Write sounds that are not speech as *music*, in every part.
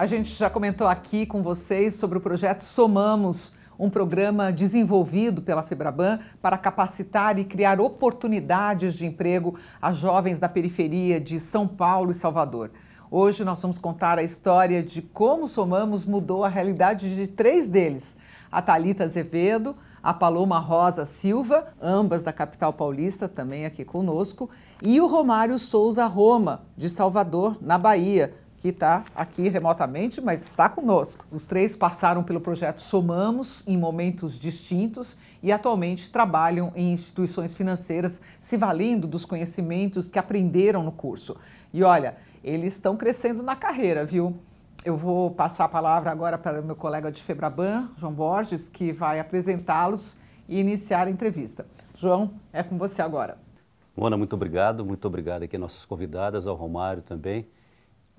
A gente já comentou aqui com vocês sobre o projeto Somamos, um programa desenvolvido pela Febraban para capacitar e criar oportunidades de emprego a jovens da periferia de São Paulo e Salvador. Hoje nós vamos contar a história de como Somamos mudou a realidade de três deles: a Talita Azevedo, a Paloma Rosa Silva, ambas da capital paulista, também aqui conosco, e o Romário Souza Roma, de Salvador, na Bahia, que está aqui remotamente, mas está conosco. Os três passaram pelo projeto Somamos em momentos distintos e atualmente trabalham em instituições financeiras, se valendo dos conhecimentos que aprenderam no curso. E olha, eles estão crescendo na carreira, viu? Eu vou passar a palavra agora para o meu colega de Febraban, João Borges, que vai apresentá-los e iniciar a entrevista. João, é com você agora. Mona, muito obrigado. Muito obrigado aqui às nossas convidadas, ao Romário também.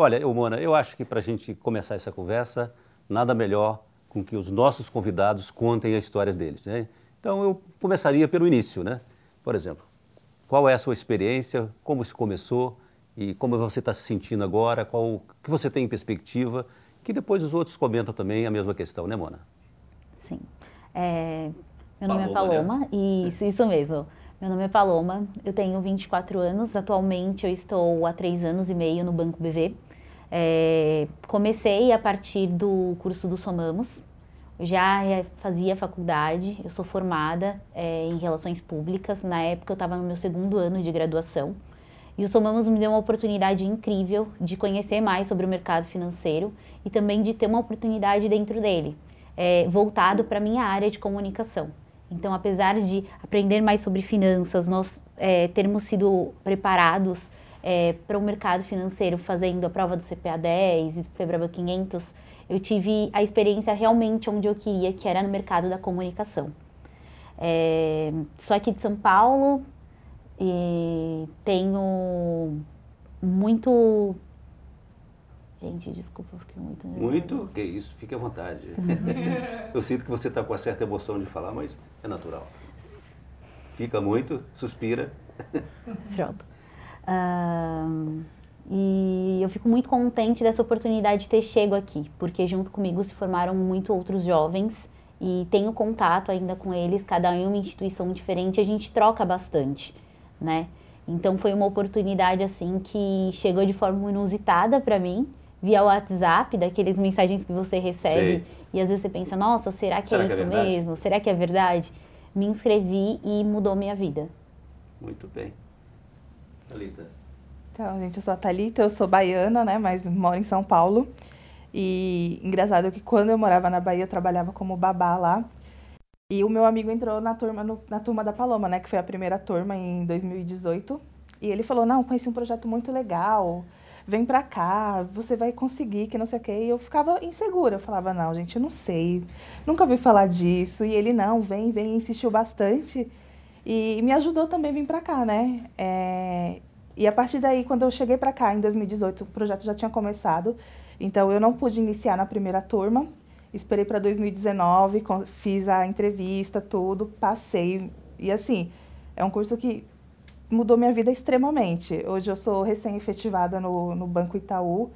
Olha, eu, Mona, eu acho que para a gente começar essa conversa, nada melhor com que os nossos convidados contem a história deles. Né? Então, eu começaria pelo início, né? Por exemplo, qual é a sua experiência, como se começou e como você está se sentindo agora, qual o que você tem em perspectiva, que depois os outros comentam também a mesma questão, né, Mona? Sim. É, meu nome é Paloma, é Paloma, né? isso, isso mesmo. Meu nome é Paloma, eu tenho 24 anos, atualmente eu estou há três anos e meio no Banco BV. É, comecei a partir do curso do Somamos, já fazia faculdade, eu sou formada é, em Relações Públicas, na época eu estava no meu segundo ano de graduação. E o Somamos me deu uma oportunidade incrível de conhecer mais sobre o mercado financeiro e também de ter uma oportunidade dentro dele, é, voltado para a minha área de comunicação. Então, apesar de aprender mais sobre finanças, nós é, termos sido preparados é, para o mercado financeiro fazendo a prova do CPA 10 e Febraba 500, eu tive a experiência realmente onde eu queria, que era no mercado da comunicação. É, sou aqui de São Paulo e tenho muito. Gente, desculpa, eu fiquei muito. Muito? Que isso, fique à vontade. *laughs* eu sinto que você está com uma certa emoção de falar, mas é natural. Fica muito, suspira. Pronto. Uh, e eu fico muito contente dessa oportunidade de ter chego aqui, porque junto comigo se formaram muito outros jovens e tenho contato ainda com eles, cada um em uma instituição diferente, a gente troca bastante, né? Então foi uma oportunidade assim que chegou de forma inusitada para mim, via WhatsApp, daqueles mensagens que você recebe Sei. e às vezes você pensa, nossa, será que será é que é isso é mesmo? Será que é verdade? Me inscrevi e mudou minha vida. Muito bem. Thalita. Então, gente, eu sou a Thalita, eu sou baiana, né, mas moro em São Paulo. E engraçado que quando eu morava na Bahia, eu trabalhava como babá lá. E o meu amigo entrou na turma, no, na turma da Paloma, né, que foi a primeira turma em 2018. E ele falou: "Não, conheci um projeto muito legal. Vem pra cá, você vai conseguir, que não sei o quê". E eu ficava insegura. Eu falava: "Não, gente, eu não sei. Nunca ouvi falar disso". E ele: "Não, vem, vem", insistiu bastante. E me ajudou também a vir pra cá, né? É, e a partir daí, quando eu cheguei para cá em 2018, o projeto já tinha começado. Então eu não pude iniciar na primeira turma. Esperei para 2019, fiz a entrevista, tudo, passei. E assim, é um curso que mudou minha vida extremamente. Hoje eu sou recém-efetivada no, no Banco Itaú.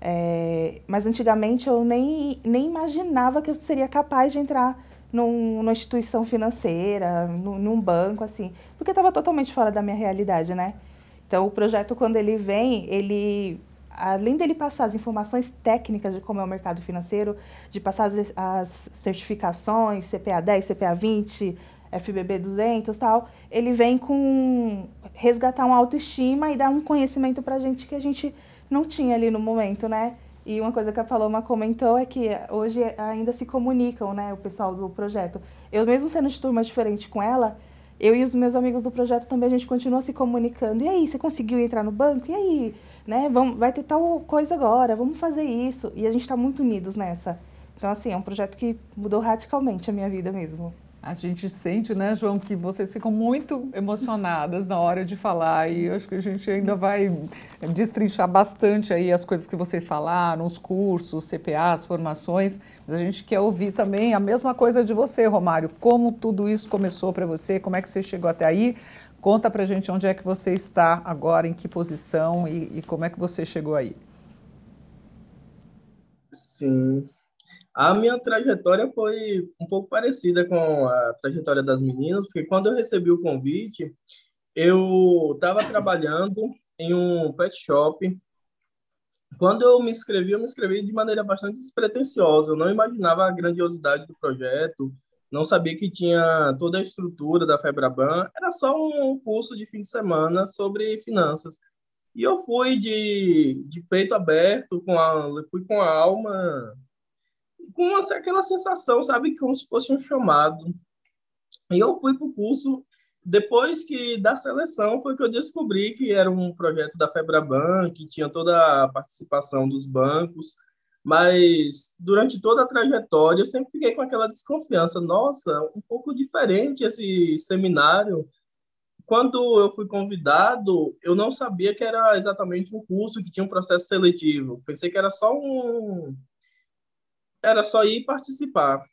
É, mas antigamente eu nem, nem imaginava que eu seria capaz de entrar num, numa instituição financeira, num, num banco, assim, porque estava totalmente fora da minha realidade, né? Então, o projeto, quando ele vem, ele, além dele passar as informações técnicas de como é o mercado financeiro, de passar as, as certificações, CPA 10, CPA 20, FBB 200 tal, ele vem com resgatar uma autoestima e dar um conhecimento para a gente que a gente não tinha ali no momento, né? E uma coisa que a Paloma comentou é que hoje ainda se comunicam, né, o pessoal do projeto. Eu mesmo sendo de turma diferente com ela, eu e os meus amigos do projeto também a gente continua se comunicando. E aí, você conseguiu entrar no banco? E aí, né? Vamos, vai ter tal coisa agora, vamos fazer isso. E a gente está muito unidos nessa. Então, assim, é um projeto que mudou radicalmente a minha vida mesmo. A gente sente, né, João, que vocês ficam muito emocionadas na hora de falar e acho que a gente ainda vai destrinchar bastante aí as coisas que vocês falaram, os cursos, CPAs, formações, mas a gente quer ouvir também a mesma coisa de você, Romário, como tudo isso começou para você, como é que você chegou até aí, conta para a gente onde é que você está agora, em que posição e, e como é que você chegou aí. Sim. A minha trajetória foi um pouco parecida com a trajetória das meninas, porque quando eu recebi o convite, eu estava trabalhando em um pet shop. Quando eu me inscrevi, eu me inscrevi de maneira bastante despretensiosa. Eu não imaginava a grandiosidade do projeto, não sabia que tinha toda a estrutura da Febraban. Era só um curso de fim de semana sobre finanças. E eu fui de, de peito aberto, com a, fui com a alma, com aquela sensação, sabe, como se fosse um chamado. E eu fui para o curso depois que da seleção foi que eu descobri que era um projeto da Febraban, que tinha toda a participação dos bancos, mas durante toda a trajetória eu sempre fiquei com aquela desconfiança, nossa, um pouco diferente esse seminário. Quando eu fui convidado, eu não sabia que era exatamente um curso que tinha um processo seletivo. Pensei que era só um era só ir participar.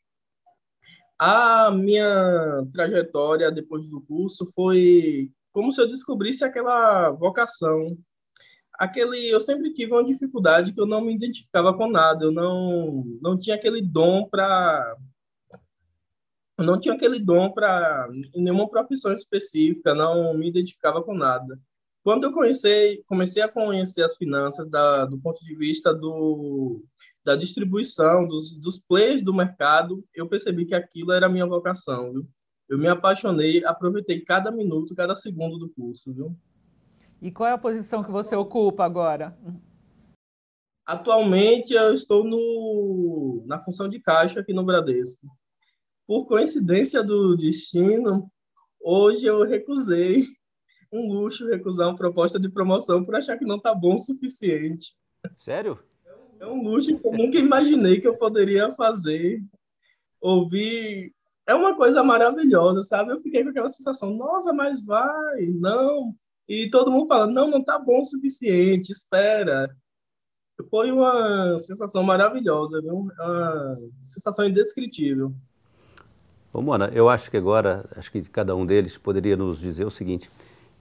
A minha trajetória depois do curso foi como se eu descobrisse aquela vocação. Aquele, eu sempre tive uma dificuldade que eu não me identificava com nada, eu não não tinha aquele dom para não tinha aquele dom para nenhuma profissão específica, não me identificava com nada. Quando eu comecei, comecei a conhecer as finanças da, do ponto de vista do da distribuição, dos, dos players do mercado, eu percebi que aquilo era a minha vocação, viu? Eu me apaixonei, aproveitei cada minuto, cada segundo do curso, viu? E qual é a posição que você ocupa agora? Atualmente eu estou no, na função de caixa aqui no Bradesco. Por coincidência do destino, hoje eu recusei um luxo recusar uma proposta de promoção por achar que não está bom o suficiente. Sério? É um luxo que eu nunca imaginei que eu poderia fazer. Ouvir. É uma coisa maravilhosa, sabe? Eu fiquei com aquela sensação, nossa, mas vai, não. E todo mundo falando, não, não tá bom o suficiente, espera. Foi uma sensação maravilhosa, viu? Uma sensação indescritível. Ô, Mona, eu acho que agora, acho que cada um deles poderia nos dizer o seguinte,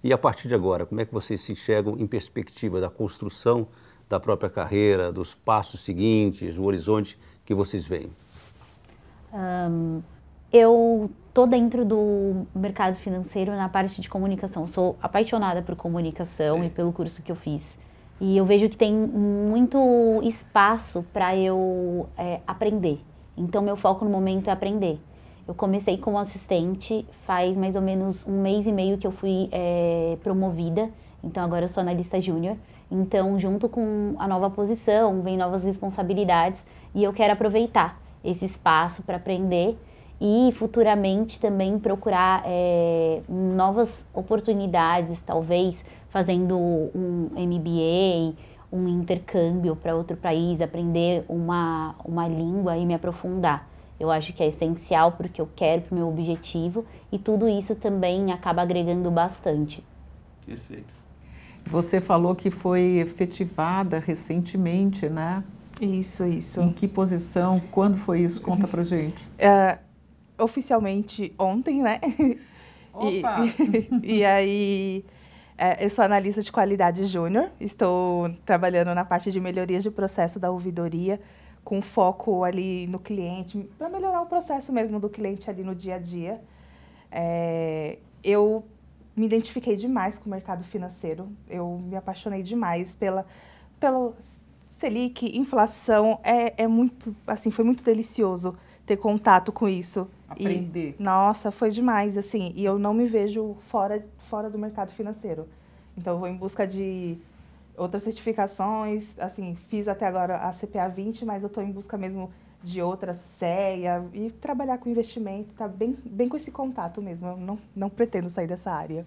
e a partir de agora, como é que vocês se enxergam em perspectiva da construção da própria carreira, dos passos seguintes, o horizonte que vocês veem? Um, eu estou dentro do mercado financeiro na parte de comunicação. Sou apaixonada por comunicação e pelo curso que eu fiz. E eu vejo que tem muito espaço para eu é, aprender. Então, meu foco no momento é aprender. Eu comecei como assistente faz mais ou menos um mês e meio que eu fui é, promovida. Então, agora eu sou analista júnior. Então, junto com a nova posição, vem novas responsabilidades e eu quero aproveitar esse espaço para aprender e futuramente também procurar é, novas oportunidades, talvez fazendo um MBA, um intercâmbio para outro país, aprender uma, uma língua e me aprofundar. Eu acho que é essencial porque eu quero, para o meu objetivo, e tudo isso também acaba agregando bastante. Perfeito. Você falou que foi efetivada recentemente, né? Isso, isso. Em que posição? Quando foi isso? Conta pra gente. Uh, *laughs* oficialmente ontem, né? *laughs* Opa! E, *laughs* e aí, é, eu sou analista de qualidade júnior. Estou trabalhando na parte de melhorias de processo da ouvidoria, com foco ali no cliente, para melhorar o processo mesmo do cliente ali no dia a dia. É, eu me identifiquei demais com o mercado financeiro. Eu me apaixonei demais pela, pelo Selic, inflação. É, é muito, assim, foi muito delicioso ter contato com isso. Aprender. E, nossa, foi demais, assim. E eu não me vejo fora, fora do mercado financeiro. Então, eu vou em busca de outras certificações. Assim, fiz até agora a CPA 20, mas eu estou em busca mesmo de outras CEA e trabalhar com investimento, tá bem, bem com esse contato mesmo. Eu não, não pretendo sair dessa área.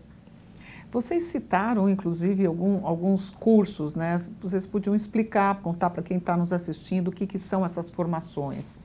Vocês citaram, inclusive, algum, alguns cursos, né? Vocês podiam explicar, contar para quem está nos assistindo o que, que são essas formações.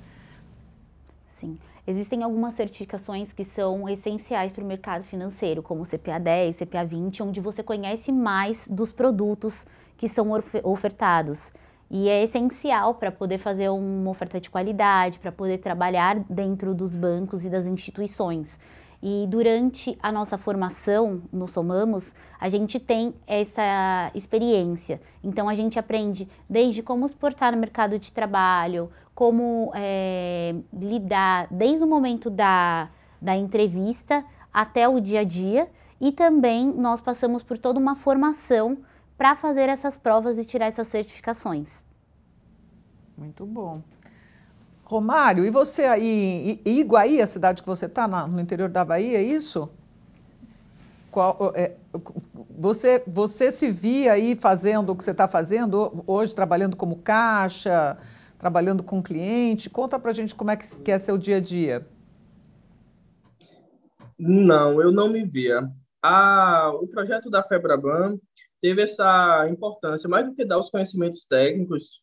Sim. Existem algumas certificações que são essenciais para o mercado financeiro, como o CPA 10, CPA 20, onde você conhece mais dos produtos que são ofertados. E é essencial para poder fazer uma oferta de qualidade, para poder trabalhar dentro dos bancos e das instituições. E durante a nossa formação no Somamos, a gente tem essa experiência. Então a gente aprende desde como se portar no mercado de trabalho, como é, lidar desde o momento da, da entrevista até o dia a dia. E também nós passamos por toda uma formação para fazer essas provas e tirar essas certificações. Muito bom. Romário, e você aí, Iguaí, a cidade que você está, no interior da Bahia, é isso? Qual, é, você, você se via aí fazendo o que você está fazendo hoje, trabalhando como caixa, trabalhando com cliente? Conta para a gente como é que, que é seu dia a dia. Não, eu não me via. A, o projeto da Febraban teve essa importância, mais do que dar os conhecimentos técnicos,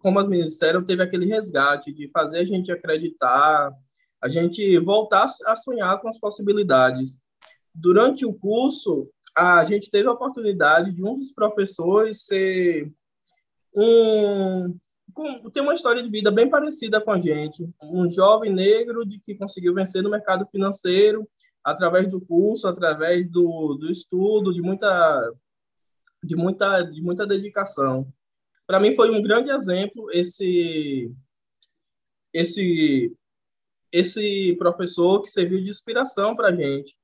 como as meninas disseram, teve aquele resgate de fazer a gente acreditar, a gente voltar a sonhar com as possibilidades. Durante o curso, a gente teve a oportunidade de um dos professores ser um tem uma história de vida bem parecida com a gente, um jovem negro de que conseguiu vencer no mercado financeiro através do curso, através do, do estudo, de muita de muita de muita dedicação para mim foi um grande exemplo esse esse esse professor que serviu de inspiração para a gente.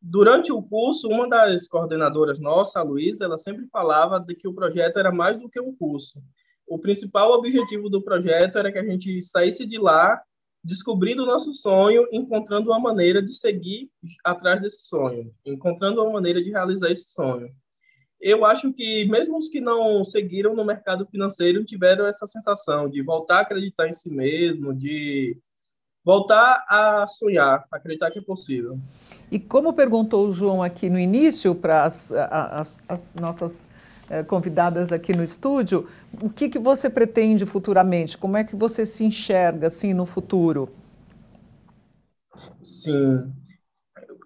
Durante o curso, uma das coordenadoras nossa, a Luísa, ela sempre falava de que o projeto era mais do que um curso. O principal objetivo do projeto era que a gente saísse de lá descobrindo o nosso sonho, encontrando uma maneira de seguir atrás desse sonho, encontrando uma maneira de realizar esse sonho eu acho que mesmo os que não seguiram no mercado financeiro tiveram essa sensação de voltar a acreditar em si mesmo, de voltar a sonhar, acreditar que é possível. E como perguntou o João aqui no início para as, as, as nossas eh, convidadas aqui no estúdio, o que, que você pretende futuramente? Como é que você se enxerga assim no futuro? Sim,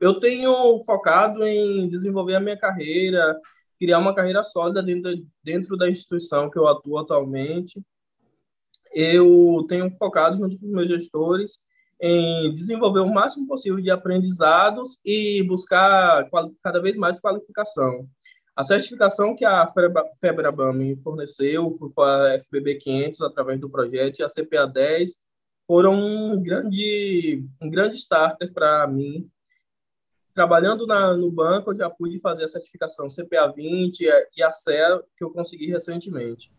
eu tenho focado em desenvolver a minha carreira, criar uma carreira sólida dentro, dentro da instituição que eu atuo atualmente. Eu tenho focado, junto com os meus gestores, em desenvolver o máximo possível de aprendizados e buscar cada vez mais qualificação. A certificação que a FEBRABAN me forneceu, a FBB 500, através do projeto, e a CPA 10, foram um grande, um grande starter para mim trabalhando na, no banco, eu já pude fazer a certificação CPA 20 e a CEA, que eu consegui recentemente.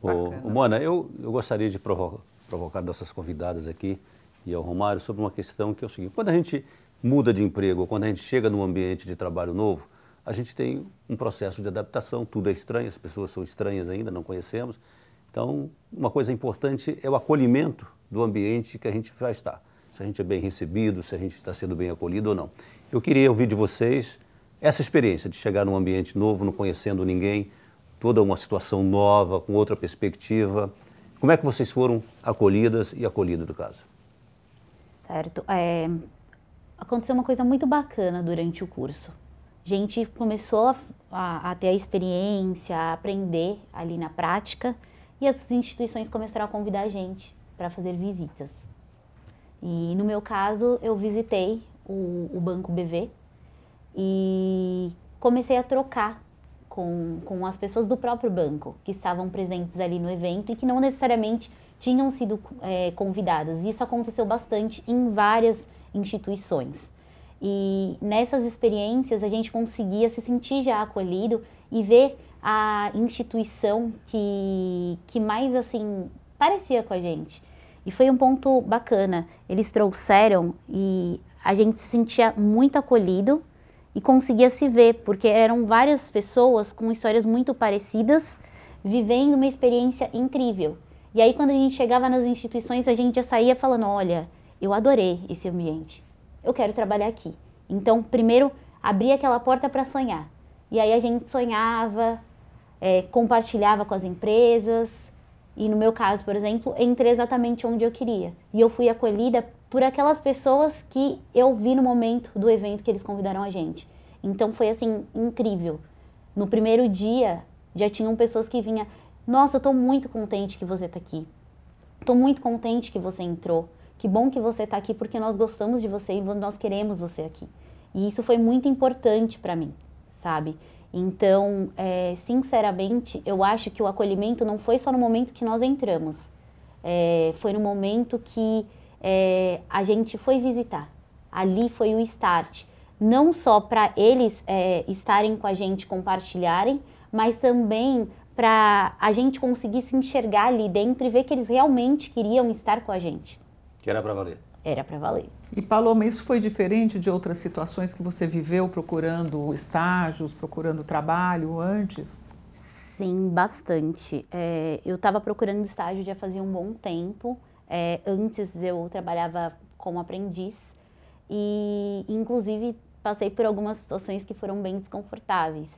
Ô, Mona, eu, eu gostaria de provocar, provocar nossas convidadas aqui e ao Romário sobre uma questão que é o seguinte: quando a gente muda de emprego, quando a gente chega num ambiente de trabalho novo, a gente tem um processo de adaptação, tudo é estranho, as pessoas são estranhas ainda, não conhecemos. Então, uma coisa importante é o acolhimento do ambiente que a gente vai estar. Se a gente é bem recebido, se a gente está sendo bem acolhido ou não. Eu queria ouvir de vocês essa experiência de chegar num ambiente novo, não conhecendo ninguém, toda uma situação nova, com outra perspectiva. Como é que vocês foram acolhidas e acolhidos do caso? Certo. É, aconteceu uma coisa muito bacana durante o curso. A gente começou a, a, a ter a experiência, a aprender ali na prática e as instituições começaram a convidar a gente para fazer visitas. E no meu caso, eu visitei o, o Banco BV e comecei a trocar com, com as pessoas do próprio banco que estavam presentes ali no evento e que não necessariamente tinham sido é, convidadas. Isso aconteceu bastante em várias instituições. E nessas experiências a gente conseguia se sentir já acolhido e ver a instituição que, que mais assim parecia com a gente. E foi um ponto bacana. Eles trouxeram e a gente se sentia muito acolhido e conseguia se ver, porque eram várias pessoas com histórias muito parecidas, vivendo uma experiência incrível. E aí, quando a gente chegava nas instituições, a gente já saía falando: olha, eu adorei esse ambiente, eu quero trabalhar aqui. Então, primeiro, abria aquela porta para sonhar. E aí a gente sonhava, é, compartilhava com as empresas. E no meu caso, por exemplo, entrei exatamente onde eu queria. E eu fui acolhida por aquelas pessoas que eu vi no momento do evento que eles convidaram a gente. Então foi assim incrível. No primeiro dia já tinham pessoas que vinham, nossa, eu tô muito contente que você tá aqui. Tô muito contente que você entrou. que bom que você está aqui porque nós gostamos de você e nós queremos você aqui. E isso foi muito importante para mim, sabe? Então, é, sinceramente, eu acho que o acolhimento não foi só no momento que nós entramos, é, foi no momento que é, a gente foi visitar. Ali foi o start. Não só para eles é, estarem com a gente, compartilharem, mas também para a gente conseguir se enxergar ali dentro e ver que eles realmente queriam estar com a gente. Que era para valer. Era para valer. E Paloma, isso foi diferente de outras situações que você viveu procurando estágios, procurando trabalho antes? Sim, bastante. É, eu estava procurando estágio já fazia um bom tempo. É, antes eu trabalhava como aprendiz e, inclusive, passei por algumas situações que foram bem desconfortáveis.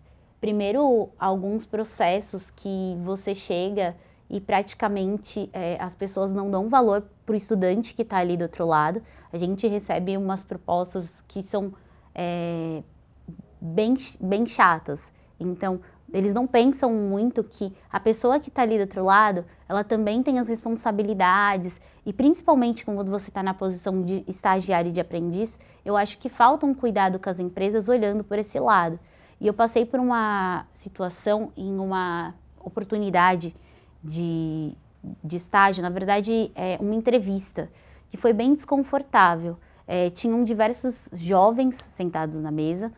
Primeiro, alguns processos que você chega e praticamente é, as pessoas não dão valor para o estudante que está ali do outro lado. A gente recebe umas propostas que são é, bem, bem chatas. Então, eles não pensam muito que a pessoa que está ali do outro lado, ela também tem as responsabilidades e principalmente quando você está na posição de estagiário e de aprendiz, eu acho que falta um cuidado com as empresas olhando por esse lado. E eu passei por uma situação em uma oportunidade de, de estágio, na verdade, é uma entrevista, que foi bem desconfortável. É, tinham diversos jovens sentados na mesa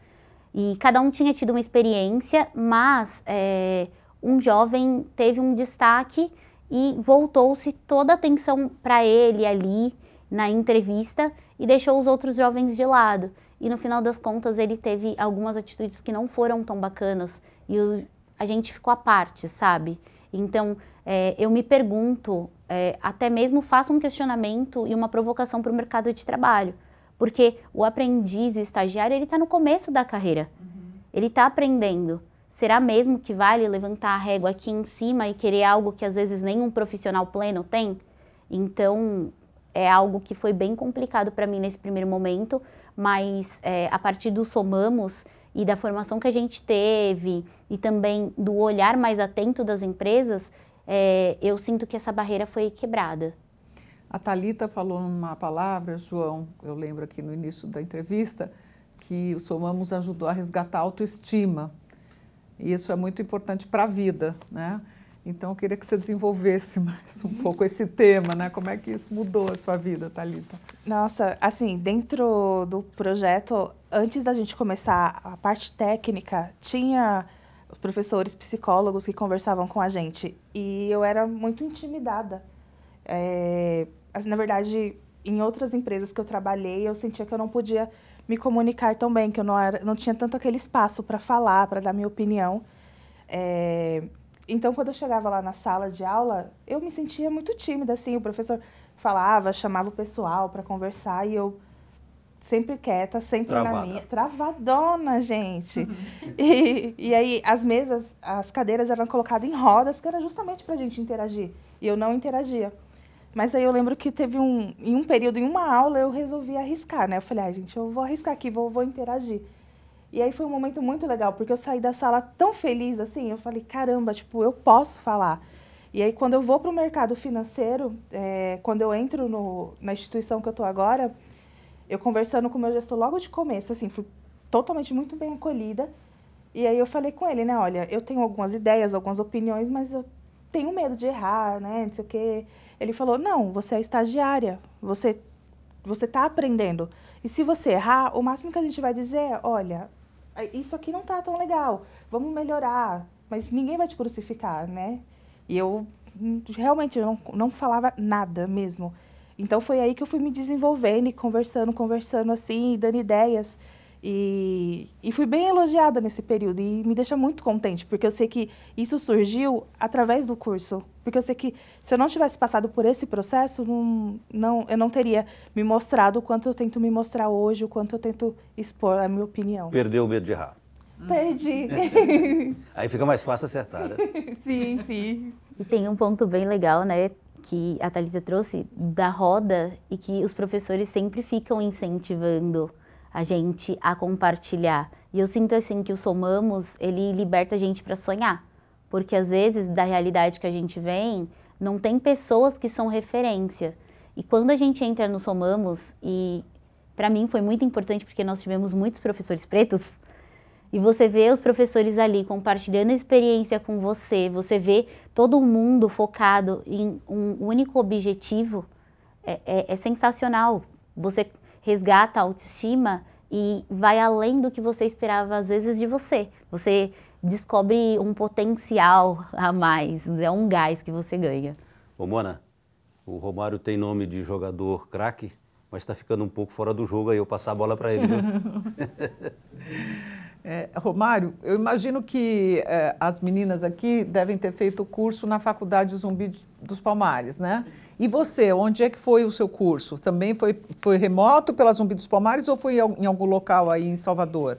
e cada um tinha tido uma experiência, mas é, um jovem teve um destaque e voltou-se toda a atenção para ele ali na entrevista e deixou os outros jovens de lado. E no final das contas ele teve algumas atitudes que não foram tão bacanas e o, a gente ficou à parte, sabe? Então é, eu me pergunto, é, até mesmo faço um questionamento e uma provocação para o mercado de trabalho. Porque o aprendiz, o estagiário, ele está no começo da carreira. Uhum. Ele está aprendendo. Será mesmo que vale levantar a régua aqui em cima e querer algo que às vezes nenhum profissional pleno tem? Então, é algo que foi bem complicado para mim nesse primeiro momento, mas é, a partir do Somamos e da formação que a gente teve e também do olhar mais atento das empresas, é, eu sinto que essa barreira foi quebrada. A Talita falou uma palavra, João, eu lembro aqui no início da entrevista, que o Somamos ajudou a resgatar a autoestima. E isso é muito importante para a vida, né? Então eu queria que você desenvolvesse *laughs* mais um pouco esse tema, né? Como é que isso mudou a sua vida, Talita? Nossa, assim, dentro do projeto, antes da gente começar a parte técnica, tinha professores psicólogos que conversavam com a gente. E eu era muito intimidada. É, assim, na verdade, em outras empresas que eu trabalhei, eu sentia que eu não podia me comunicar tão bem, que eu não, era, não tinha tanto aquele espaço para falar, para dar minha opinião. É, então, quando eu chegava lá na sala de aula, eu me sentia muito tímida, assim, o professor falava, chamava o pessoal para conversar e eu sempre quieta, sempre Travada. na minha. Travadona, gente. Uhum. E, e aí, as mesas, as cadeiras eram colocadas em rodas, que era justamente para a gente interagir. E eu não interagia. Mas aí eu lembro que teve um, em um período, em uma aula, eu resolvi arriscar, né? Eu falei, ah, gente, eu vou arriscar aqui, vou, vou interagir. E aí foi um momento muito legal, porque eu saí da sala tão feliz, assim, eu falei, caramba, tipo, eu posso falar. E aí, quando eu vou para o mercado financeiro, é, quando eu entro no, na instituição que eu estou agora, eu conversando com o meu gestor logo de começo, assim, fui totalmente muito bem acolhida. E aí eu falei com ele, né, olha, eu tenho algumas ideias, algumas opiniões, mas eu tenho medo de errar, né, não sei o quê. Ele falou, não, você é estagiária, você você está aprendendo. E se você errar, o máximo que a gente vai dizer é, olha, isso aqui não está tão legal, vamos melhorar. Mas ninguém vai te crucificar, né? E eu hum, realmente eu não, não falava nada mesmo. Então foi aí que eu fui me desenvolvendo e conversando, conversando assim, dando ideias. E, e fui bem elogiada nesse período e me deixa muito contente, porque eu sei que isso surgiu através do curso. Porque eu sei que se eu não tivesse passado por esse processo, não, não, eu não teria me mostrado o quanto eu tento me mostrar hoje, o quanto eu tento expor a minha opinião. Perdeu o medo de errar. Perdi. *laughs* Aí fica mais fácil acertar, né? *laughs* sim, sim. E tem um ponto bem legal, né? Que a Thalita trouxe da roda e que os professores sempre ficam incentivando a gente a compartilhar. E eu sinto assim que o Somamos, ele liberta a gente para sonhar, porque às vezes da realidade que a gente vem, não tem pessoas que são referência. E quando a gente entra no Somamos, e para mim foi muito importante porque nós tivemos muitos professores pretos, e você vê os professores ali compartilhando a experiência com você, você vê todo mundo focado em um único objetivo, é, é, é sensacional. Você resgata a autoestima e vai além do que você esperava às vezes de você. Você descobre um potencial a mais, é um gás que você ganha. Ô Mona, o Romário tem nome de jogador craque, mas está ficando um pouco fora do jogo aí, eu passar a bola para ele. *laughs* é, Romário, eu imagino que é, as meninas aqui devem ter feito o curso na Faculdade Zumbi dos Palmares, né? E você, onde é que foi o seu curso? Também foi, foi remoto pela Zumbi dos Palmares ou foi em algum local aí em Salvador?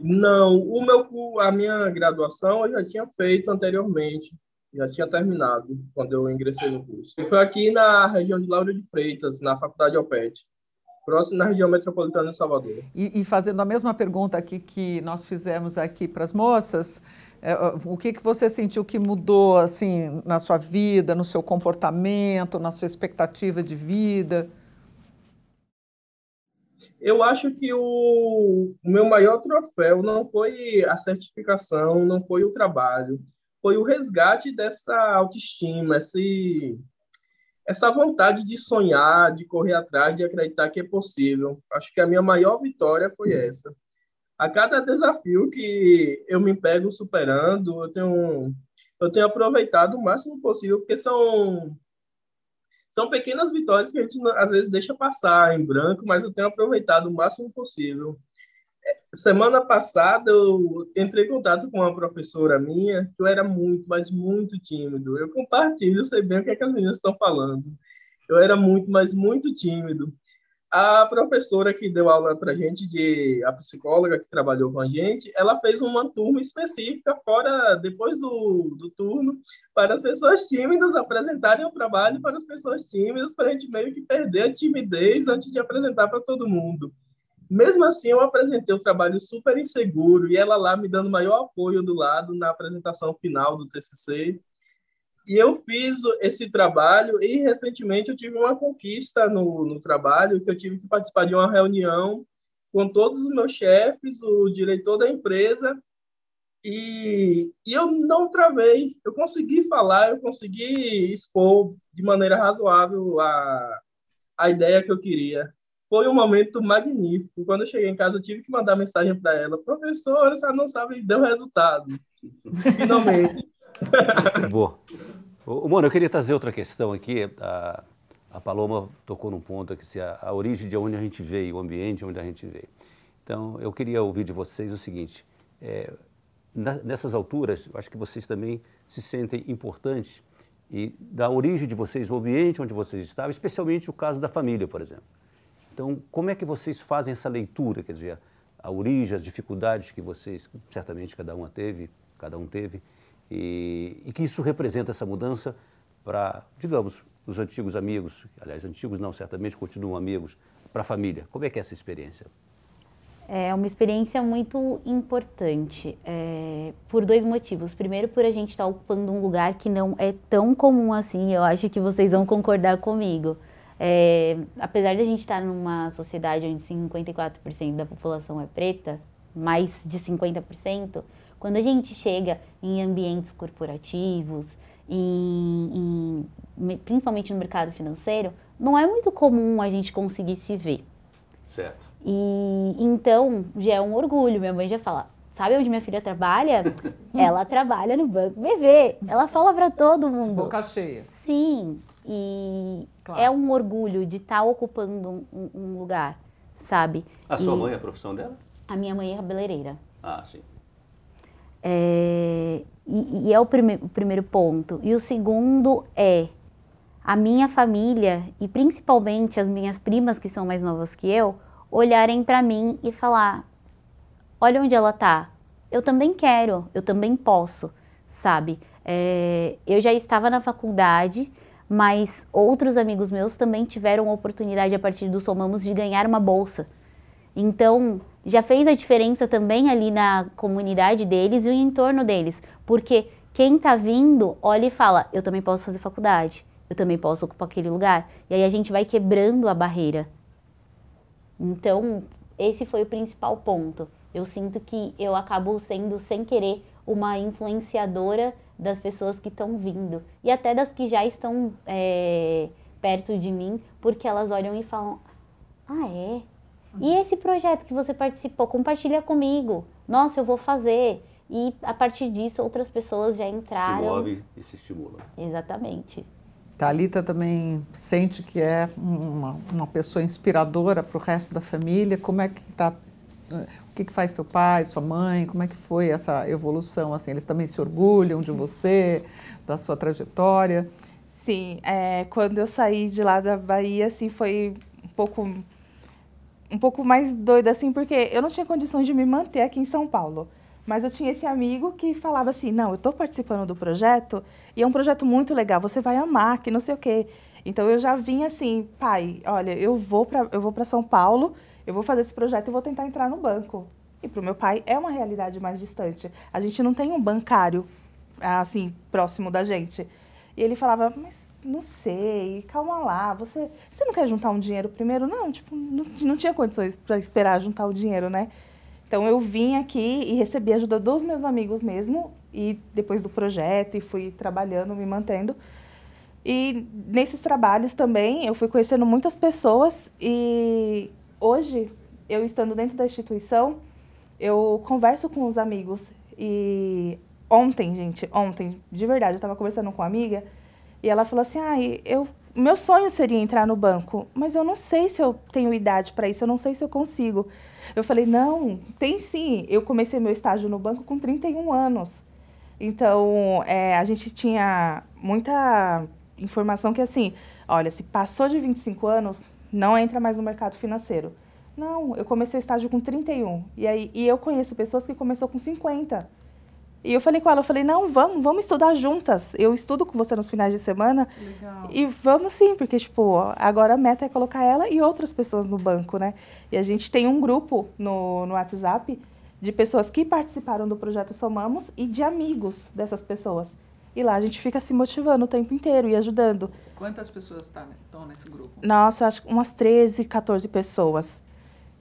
Não, o meu, a minha graduação eu já tinha feito anteriormente, já tinha terminado quando eu ingressei no curso. Foi aqui na região de Lauro de Freitas, na Faculdade Alpete, próximo na região metropolitana de Salvador. E, e fazendo a mesma pergunta aqui que nós fizemos aqui para as moças, é, o que, que você sentiu que mudou assim na sua vida, no seu comportamento, na sua expectativa de vida? Eu acho que o, o meu maior troféu não foi a certificação, não foi o trabalho, foi o resgate dessa autoestima, esse, essa vontade de sonhar, de correr atrás, de acreditar que é possível. Acho que a minha maior vitória foi essa. A cada desafio que eu me pego superando, eu tenho, eu tenho aproveitado o máximo possível, porque são são pequenas vitórias que a gente às vezes deixa passar em branco, mas eu tenho aproveitado o máximo possível. Semana passada eu entrei em contato com uma professora minha que eu era muito, mas muito tímido. Eu compartilho, sei bem o que, é que as meninas estão falando. Eu era muito, mas muito tímido a professora que deu aula para a gente, de, a psicóloga que trabalhou com a gente, ela fez uma turma específica fora, depois do, do turno, para as pessoas tímidas apresentarem o trabalho para as pessoas tímidas, para a gente meio que perder a timidez antes de apresentar para todo mundo. Mesmo assim, eu apresentei o trabalho super inseguro e ela lá me dando maior apoio do lado na apresentação final do TCC. E eu fiz esse trabalho e recentemente eu tive uma conquista no, no trabalho que eu tive que participar de uma reunião com todos os meus chefes, o diretor da empresa e, e eu não travei. Eu consegui falar, eu consegui expor de maneira razoável a, a ideia que eu queria. Foi um momento magnífico. Quando eu cheguei em casa, eu tive que mandar mensagem para ela: professora, você não sabe, deu resultado. *laughs* Finalmente. Boa. Mano, eu queria trazer outra questão aqui. A, a Paloma tocou num ponto aqui, se a, a, origem de onde a gente veio, o ambiente onde a gente veio. Então, eu queria ouvir de vocês o seguinte: é, na, nessas alturas, eu acho que vocês também se sentem importantes e da origem de vocês, o ambiente onde vocês estavam, especialmente o caso da família, por exemplo. Então, como é que vocês fazem essa leitura, quer dizer, a origem, as dificuldades que vocês, certamente cada uma teve, cada um teve, e, e que isso representa essa mudança para, digamos, os antigos amigos, aliás, antigos não, certamente continuam amigos, para a família. Como é que é essa experiência? É uma experiência muito importante, é, por dois motivos. Primeiro, por a gente estar tá ocupando um lugar que não é tão comum assim, eu acho que vocês vão concordar comigo. É, apesar de a gente estar tá numa sociedade onde 54% da população é preta, mais de 50%, quando a gente chega em ambientes corporativos, em, em, principalmente no mercado financeiro, não é muito comum a gente conseguir se ver. Certo. E então já é um orgulho. Minha mãe já fala: sabe onde minha filha trabalha? *laughs* Ela trabalha no Banco BV. Ela fala para todo mundo. Boca cheia. Sim. E claro. é um orgulho de estar tá ocupando um, um, lugar, sabe? A sua mãe, a profissão dela? A minha mãe é cabeleireira. Ah, sim. É, e, e, é o, prime o primeiro ponto. E o segundo é a minha família e principalmente as minhas primas que são mais novas que eu olharem para mim e falar: olha onde ela tá. Eu também quero, eu também posso, sabe? É, eu já estava na faculdade, mas outros amigos meus também tiveram a oportunidade a partir do Somamos de ganhar uma bolsa. Então, já fez a diferença também ali na comunidade deles e o entorno deles. Porque quem está vindo olha e fala: eu também posso fazer faculdade, eu também posso ocupar aquele lugar. E aí a gente vai quebrando a barreira. Então, esse foi o principal ponto. Eu sinto que eu acabo sendo, sem querer, uma influenciadora das pessoas que estão vindo e até das que já estão é, perto de mim, porque elas olham e falam: Ah, é? E esse projeto que você participou, compartilha comigo. Nossa, eu vou fazer. E a partir disso, outras pessoas já entraram. Se move e se estimula. Exatamente. Talita também sente que é uma, uma pessoa inspiradora para o resto da família. Como é que está? O que, que faz seu pai, sua mãe? Como é que foi essa evolução? Assim, eles também se orgulham de você, da sua trajetória? Sim, é, quando eu saí de lá da Bahia, assim, foi um pouco um pouco mais doida, assim, porque eu não tinha condições de me manter aqui em São Paulo. Mas eu tinha esse amigo que falava assim, não, eu estou participando do projeto e é um projeto muito legal, você vai amar, que não sei o quê. Então eu já vinha assim, pai, olha, eu vou para eu vou para São Paulo, eu vou fazer esse projeto e vou tentar entrar no banco. E para o meu pai é uma realidade mais distante. A gente não tem um bancário assim próximo da gente. E ele falava, mas não sei, calma lá, você, você não quer juntar um dinheiro primeiro? Não, tipo, não, não tinha condições para esperar juntar o dinheiro, né? Então eu vim aqui e recebi ajuda dos meus amigos mesmo, e depois do projeto, e fui trabalhando, me mantendo. E nesses trabalhos também eu fui conhecendo muitas pessoas, e hoje, eu estando dentro da instituição, eu converso com os amigos. E ontem, gente, ontem, de verdade, eu estava conversando com uma amiga e ela falou assim: ah, eu, meu sonho seria entrar no banco, mas eu não sei se eu tenho idade para isso, eu não sei se eu consigo. Eu falei: não, tem sim. Eu comecei meu estágio no banco com 31 anos. Então, é, a gente tinha muita informação que, assim, olha, se passou de 25 anos, não entra mais no mercado financeiro. Não, eu comecei o estágio com 31. E, aí, e eu conheço pessoas que começou com 50. E eu falei com ela, eu falei, não, vamos, vamos estudar juntas. Eu estudo com você nos finais de semana. Legal. E vamos sim, porque, tipo, agora a meta é colocar ela e outras pessoas no banco, né? E a gente tem um grupo no, no WhatsApp de pessoas que participaram do projeto Somamos e de amigos dessas pessoas. E lá a gente fica se motivando o tempo inteiro e ajudando. Quantas pessoas tá, estão nesse grupo? Nossa, acho que umas 13, 14 pessoas.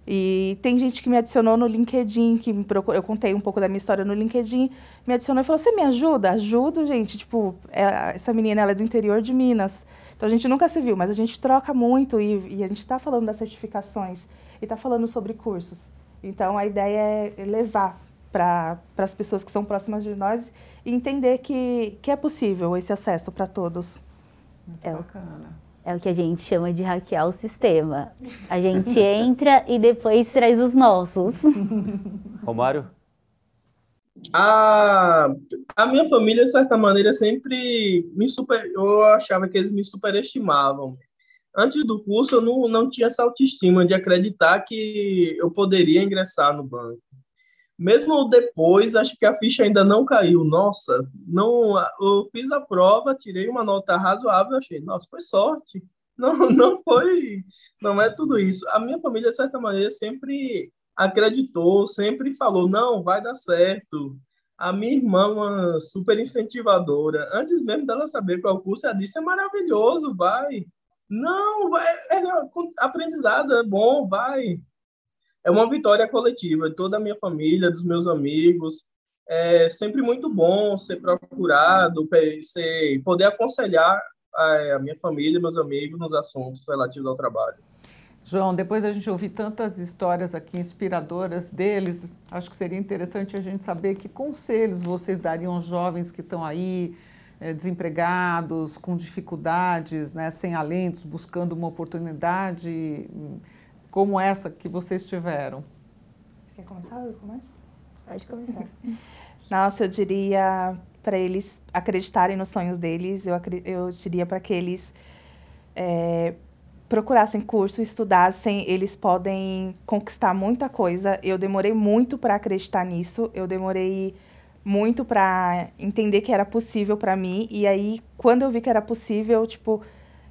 E tem gente que me adicionou no LinkedIn, que me procurou, eu contei um pouco da minha história no LinkedIn, me adicionou e falou: "Você me ajuda?" Ajudo, gente. Tipo, é, essa menina ela é do interior de Minas. Então a gente nunca se viu, mas a gente troca muito e, e a gente está falando das certificações e está falando sobre cursos. Então a ideia é levar para as pessoas que são próximas de nós e entender que, que é possível esse acesso para todos. Muito é bacana. É o que a gente chama de hackear o sistema. A gente *laughs* entra e depois traz os nossos. *laughs* Romário? A, a minha família, de certa maneira, sempre me super. Eu achava que eles me superestimavam. Antes do curso, eu não, não tinha essa autoestima de acreditar que eu poderia ingressar no banco mesmo depois, acho que a ficha ainda não caiu. Nossa, não, eu fiz a prova, tirei uma nota razoável, achei, nossa, foi sorte. Não, *laughs* não foi, não é tudo isso. A minha família, de certa maneira, sempre acreditou, sempre falou, não, vai dar certo. A minha irmã, uma super incentivadora, antes mesmo dela saber qual curso, ela disse, é maravilhoso, vai. Não, vai, é, é aprendizado, é bom, vai é uma vitória coletiva. Toda a minha família, dos meus amigos, é sempre muito bom ser procurado, ser, poder aconselhar a, a minha família, meus amigos nos assuntos relativos ao trabalho. João, depois da gente ouvir tantas histórias aqui inspiradoras deles, acho que seria interessante a gente saber que conselhos vocês dariam aos jovens que estão aí, é, desempregados, com dificuldades, né, sem alentos, buscando uma oportunidade como essa que vocês tiveram? Quer começar? Eu começo? Pode começar. *laughs* Nossa, eu diria para eles acreditarem nos sonhos deles, eu, eu diria para que eles é, procurassem curso, estudassem, eles podem conquistar muita coisa. Eu demorei muito para acreditar nisso, eu demorei muito para entender que era possível para mim, e aí, quando eu vi que era possível, tipo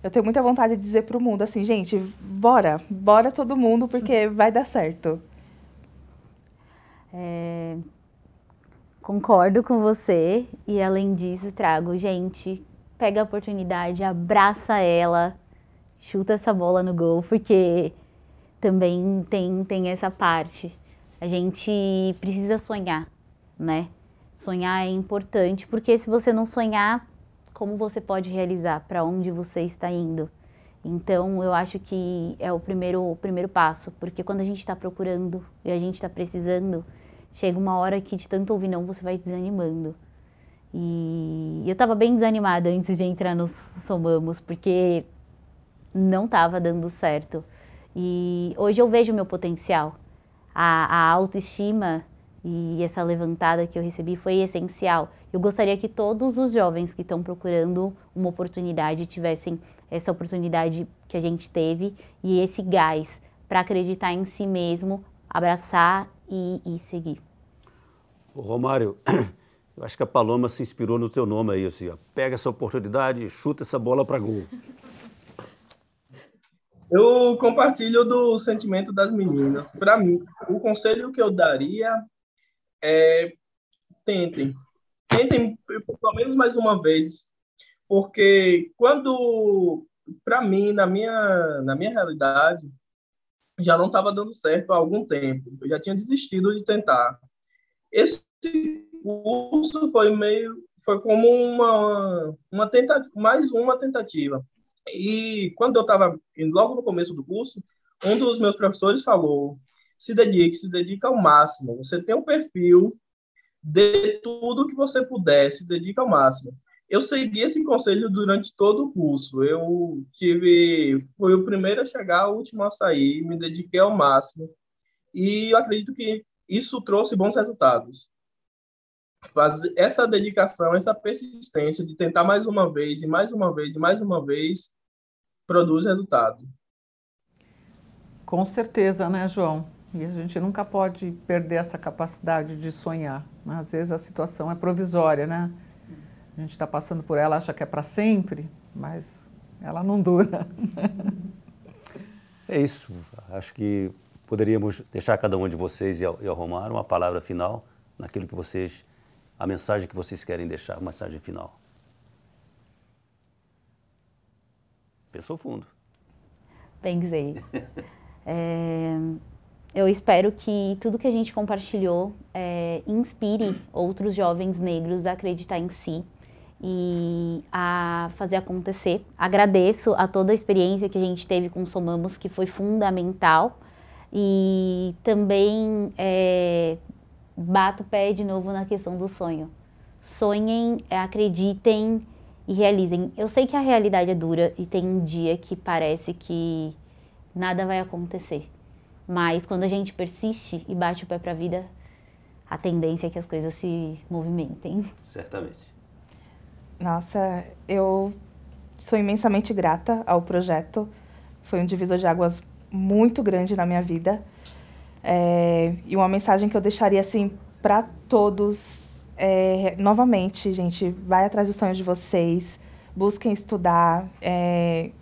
eu tenho muita vontade de dizer para o mundo assim, gente, bora, bora todo mundo, porque vai dar certo. É, concordo com você e além disso trago, gente, pega a oportunidade, abraça ela, chuta essa bola no gol, porque também tem, tem essa parte. A gente precisa sonhar, né? Sonhar é importante, porque se você não sonhar, como você pode realizar? Para onde você está indo? Então, eu acho que é o primeiro, o primeiro passo, porque quando a gente está procurando e a gente está precisando, chega uma hora que de tanto ouvir não, você vai desanimando. E eu estava bem desanimada antes de entrar nos Somamos, porque não estava dando certo. E hoje eu vejo meu potencial. A, a autoestima e essa levantada que eu recebi foi essencial. Eu gostaria que todos os jovens que estão procurando uma oportunidade tivessem essa oportunidade que a gente teve e esse gás para acreditar em si mesmo, abraçar e, e seguir. Ô Romário, *clears throat* eu acho que a Paloma se inspirou no teu nome aí, assim, ó. pega essa oportunidade e chuta essa bola para gol. Eu compartilho do sentimento das meninas. Para mim, o conselho que eu daria é tentem. Tentem pelo menos mais uma vez. Porque quando, para mim, na minha, na minha realidade, já não estava dando certo há algum tempo. Eu já tinha desistido de tentar. Esse curso foi meio, foi como uma, uma tentativa, mais uma tentativa. E quando eu estava logo no começo do curso, um dos meus professores falou: se dedique, se dedique ao máximo. Você tem um perfil, de tudo que você puder, se dedique ao máximo. Eu segui esse conselho durante todo o curso. Eu tive, fui o primeiro a chegar, o último a sair, me dediquei ao máximo. E eu acredito que isso trouxe bons resultados. Essa dedicação, essa persistência de tentar mais uma vez e mais uma vez e mais uma vez produz resultado. Com certeza, né, João? E a gente nunca pode perder essa capacidade de sonhar. Né? Às vezes a situação é provisória, né? A gente está passando por ela, acha que é para sempre, mas ela não dura. É isso. Acho que poderíamos deixar cada um de vocês e ao, e ao Romário uma palavra final naquilo que vocês, a mensagem que vocês querem deixar, a mensagem final. Pensou fundo. Pensei. *laughs* é, eu espero que tudo que a gente compartilhou é, inspire outros jovens negros a acreditar em si e a fazer acontecer. Agradeço a toda a experiência que a gente teve com Somamos, que foi fundamental. E também é, bato o pé de novo na questão do sonho. Sonhem, acreditem e realizem. Eu sei que a realidade é dura e tem um dia que parece que nada vai acontecer. Mas quando a gente persiste e bate o pé para a vida, a tendência é que as coisas se movimentem. Certamente. Nossa, eu sou imensamente grata ao projeto. Foi um divisor de águas muito grande na minha vida. É, e uma mensagem que eu deixaria assim para todos é, novamente, gente, vai atrás dos sonhos de vocês, busquem estudar. É,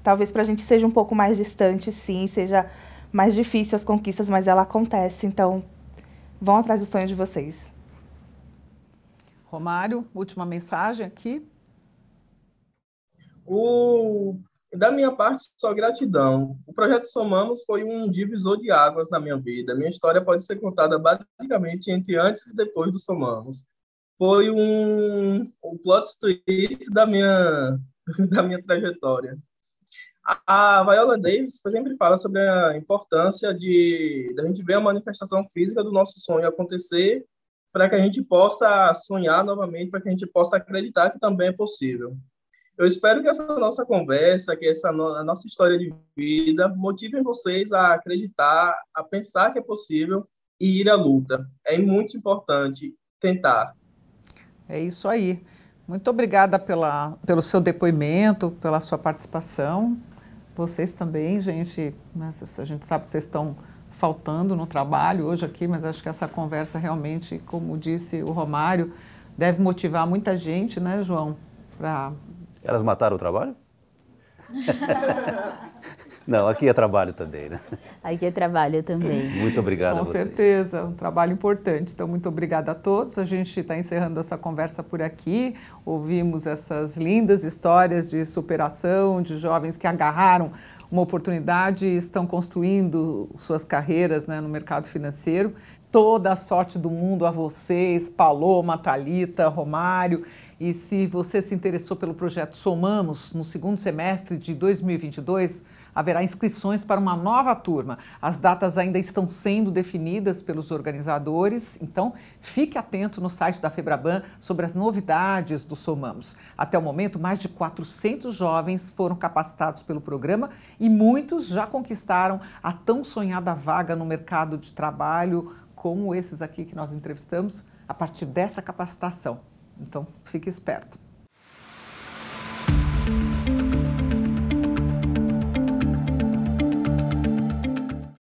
talvez para a gente seja um pouco mais distante, sim, seja mais difícil as conquistas, mas ela acontece. Então, vão atrás dos sonhos de vocês. Romário, última mensagem aqui. O, da minha parte, só gratidão. O projeto Somamos foi um divisor de águas na minha vida. Minha história pode ser contada basicamente entre antes e depois do Somamos. Foi um, um plot twist da minha, *laughs* da minha trajetória. A Viola Davis sempre fala sobre a importância de, a gente ver a manifestação física do nosso sonho acontecer para que a gente possa sonhar novamente, para que a gente possa acreditar que também é possível. Eu espero que essa nossa conversa, que essa no, a nossa história de vida motive vocês a acreditar, a pensar que é possível e ir à luta. É muito importante tentar. É isso aí. Muito obrigada pela, pelo seu depoimento, pela sua participação vocês também, gente, né, a gente sabe que vocês estão faltando no trabalho hoje aqui, mas acho que essa conversa realmente, como disse o Romário, deve motivar muita gente, né, João? Pra... Elas mataram o trabalho? *laughs* Não, aqui é trabalho também, né? Aqui é trabalho também. Muito obrigado Com a vocês. Com certeza, um trabalho importante. Então, muito obrigada a todos. A gente está encerrando essa conversa por aqui. Ouvimos essas lindas histórias de superação, de jovens que agarraram uma oportunidade e estão construindo suas carreiras né, no mercado financeiro. Toda a sorte do mundo a vocês, Paloma, Talita, Romário. E se você se interessou pelo projeto Somamos, no segundo semestre de 2022, haverá inscrições para uma nova turma. As datas ainda estão sendo definidas pelos organizadores, então fique atento no site da Febraban sobre as novidades do Somamos. Até o momento, mais de 400 jovens foram capacitados pelo programa e muitos já conquistaram a tão sonhada vaga no mercado de trabalho, como esses aqui que nós entrevistamos, a partir dessa capacitação. Então, fique esperto.